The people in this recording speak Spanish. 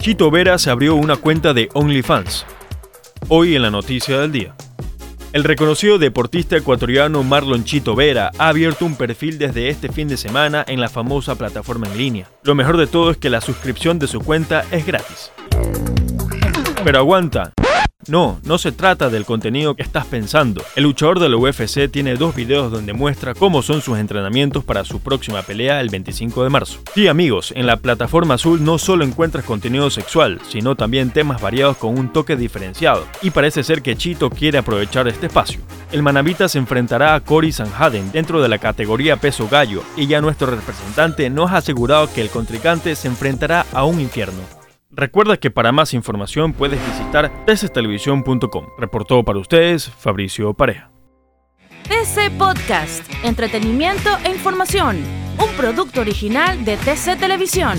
Chito Vera se abrió una cuenta de OnlyFans. Hoy en la noticia del día. El reconocido deportista ecuatoriano Marlon Chito Vera ha abierto un perfil desde este fin de semana en la famosa plataforma en línea. Lo mejor de todo es que la suscripción de su cuenta es gratis. Pero aguanta, no, no se trata del contenido que estás pensando. El luchador de la UFC tiene dos videos donde muestra cómo son sus entrenamientos para su próxima pelea el 25 de marzo. Sí amigos, en la plataforma azul no solo encuentras contenido sexual, sino también temas variados con un toque diferenciado. Y parece ser que Chito quiere aprovechar este espacio. El manavita se enfrentará a Cory Sanhaden dentro de la categoría peso gallo y ya nuestro representante nos ha asegurado que el contrincante se enfrentará a un infierno. Recuerda que para más información puedes visitar tctelevisión.com. Reportó para ustedes Fabricio Pareja. TC Podcast, entretenimiento e información, un producto original de TC Televisión.